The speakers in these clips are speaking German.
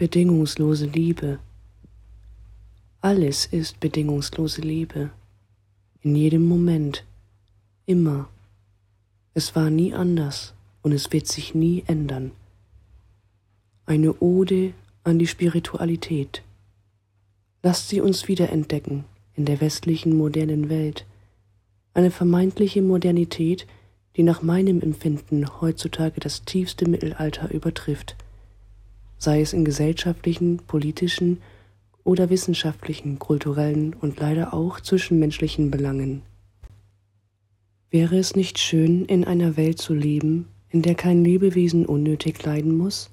bedingungslose Liebe. Alles ist bedingungslose Liebe. In jedem Moment. Immer. Es war nie anders und es wird sich nie ändern. Eine Ode an die Spiritualität. Lasst sie uns wiederentdecken in der westlichen modernen Welt. Eine vermeintliche Modernität, die nach meinem Empfinden heutzutage das tiefste Mittelalter übertrifft, sei es in gesellschaftlichen, politischen oder wissenschaftlichen, kulturellen und leider auch zwischenmenschlichen Belangen. Wäre es nicht schön, in einer Welt zu leben, in der kein Lebewesen unnötig leiden muss?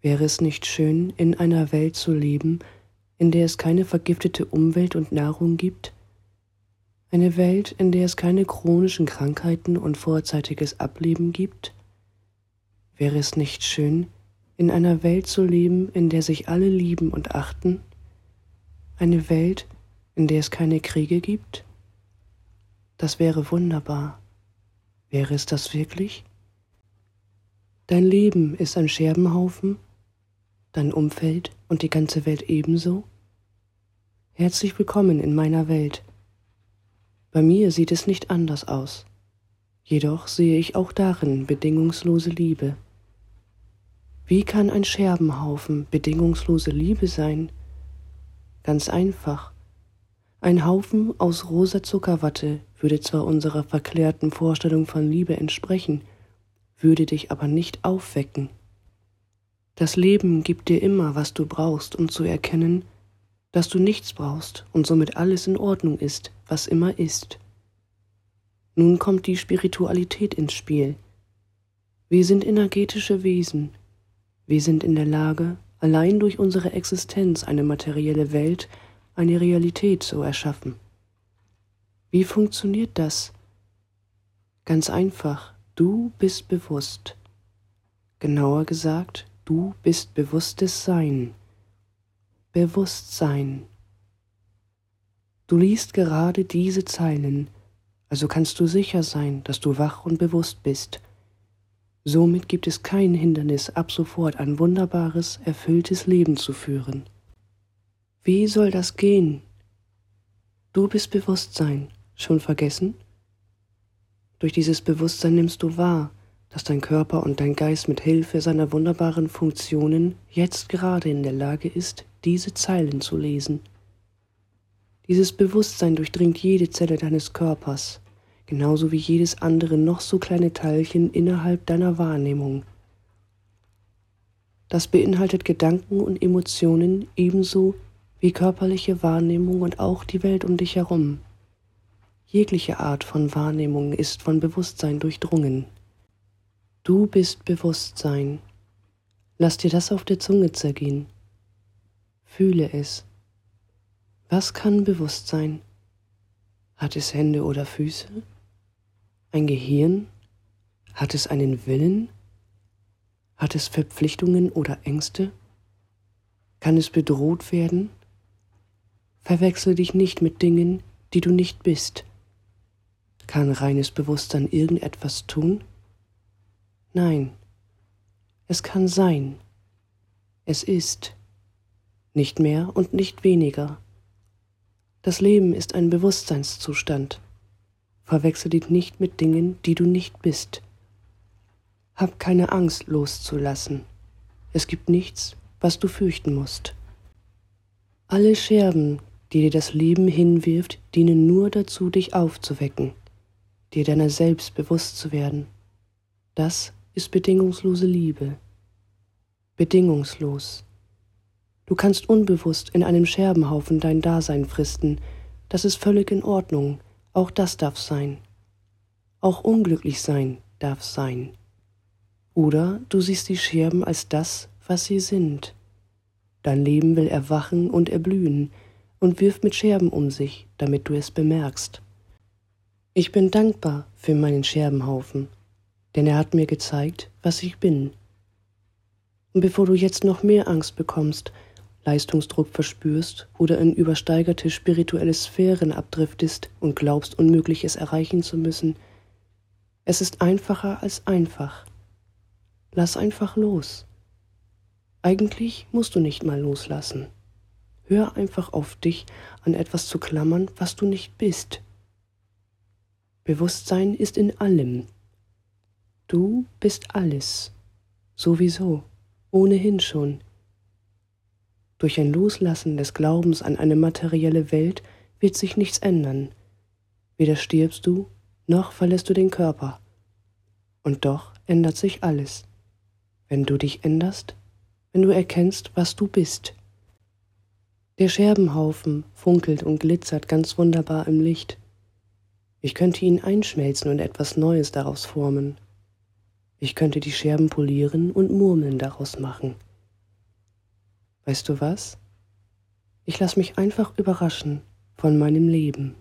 Wäre es nicht schön, in einer Welt zu leben, in der es keine vergiftete Umwelt und Nahrung gibt? Eine Welt, in der es keine chronischen Krankheiten und vorzeitiges Ableben gibt? Wäre es nicht schön, in einer Welt zu leben, in der sich alle lieben und achten? Eine Welt, in der es keine Kriege gibt? Das wäre wunderbar. Wäre es das wirklich? Dein Leben ist ein Scherbenhaufen, dein Umfeld und die ganze Welt ebenso? Herzlich willkommen in meiner Welt bei mir sieht es nicht anders aus. Jedoch sehe ich auch darin bedingungslose Liebe. Wie kann ein Scherbenhaufen bedingungslose Liebe sein? Ganz einfach. Ein Haufen aus rosa Zuckerwatte würde zwar unserer verklärten Vorstellung von Liebe entsprechen, würde dich aber nicht aufwecken. Das Leben gibt dir immer, was du brauchst, um zu erkennen, dass du nichts brauchst und somit alles in Ordnung ist, was immer ist. Nun kommt die Spiritualität ins Spiel. Wir sind energetische Wesen. Wir sind in der Lage, allein durch unsere Existenz eine materielle Welt, eine Realität zu erschaffen. Wie funktioniert das? Ganz einfach, du bist bewusst. Genauer gesagt, du bist bewusstes Sein. Bewusstsein. Du liest gerade diese Zeilen, also kannst du sicher sein, dass du wach und bewusst bist. Somit gibt es kein Hindernis, ab sofort ein wunderbares, erfülltes Leben zu führen. Wie soll das gehen? Du bist Bewusstsein, schon vergessen? Durch dieses Bewusstsein nimmst du wahr, dass dein Körper und dein Geist mit Hilfe seiner wunderbaren Funktionen jetzt gerade in der Lage ist, diese Zeilen zu lesen. Dieses Bewusstsein durchdringt jede Zelle deines Körpers, genauso wie jedes andere noch so kleine Teilchen innerhalb deiner Wahrnehmung. Das beinhaltet Gedanken und Emotionen ebenso wie körperliche Wahrnehmung und auch die Welt um dich herum. Jegliche Art von Wahrnehmung ist von Bewusstsein durchdrungen. Du bist Bewusstsein. Lass dir das auf der Zunge zergehen. Fühle es. Was kann Bewusstsein? Hat es Hände oder Füße? Ein Gehirn? Hat es einen Willen? Hat es Verpflichtungen oder Ängste? Kann es bedroht werden? Verwechsel dich nicht mit Dingen, die du nicht bist. Kann reines Bewusstsein irgendetwas tun? Nein, es kann sein. Es ist nicht mehr und nicht weniger. Das Leben ist ein Bewusstseinszustand. Verwechsel dich nicht mit Dingen, die du nicht bist. Hab keine Angst loszulassen. Es gibt nichts, was du fürchten musst. Alle Scherben, die dir das Leben hinwirft, dienen nur dazu, dich aufzuwecken, dir deiner selbst bewusst zu werden. Das ist bedingungslose Liebe. Bedingungslos. Du kannst unbewusst in einem Scherbenhaufen dein Dasein fristen. Das ist völlig in Ordnung. Auch das darf sein. Auch unglücklich sein darf sein. Oder du siehst die Scherben als das, was sie sind. Dein Leben will erwachen und erblühen und wirft mit Scherben um sich, damit du es bemerkst. Ich bin dankbar für meinen Scherbenhaufen, denn er hat mir gezeigt, was ich bin. Und bevor du jetzt noch mehr Angst bekommst, Leistungsdruck verspürst oder in übersteigerte spirituelle Sphären abdriftest und glaubst, Unmögliches erreichen zu müssen. Es ist einfacher als einfach. Lass einfach los. Eigentlich musst du nicht mal loslassen. Hör einfach auf dich, an etwas zu klammern, was du nicht bist. Bewusstsein ist in allem. Du bist alles. Sowieso. Ohnehin schon. Durch ein Loslassen des Glaubens an eine materielle Welt wird sich nichts ändern. Weder stirbst du, noch verlässt du den Körper. Und doch ändert sich alles. Wenn du dich änderst, wenn du erkennst, was du bist. Der Scherbenhaufen funkelt und glitzert ganz wunderbar im Licht. Ich könnte ihn einschmelzen und etwas Neues daraus formen. Ich könnte die Scherben polieren und Murmeln daraus machen. Weißt du was? Ich lass mich einfach überraschen von meinem Leben.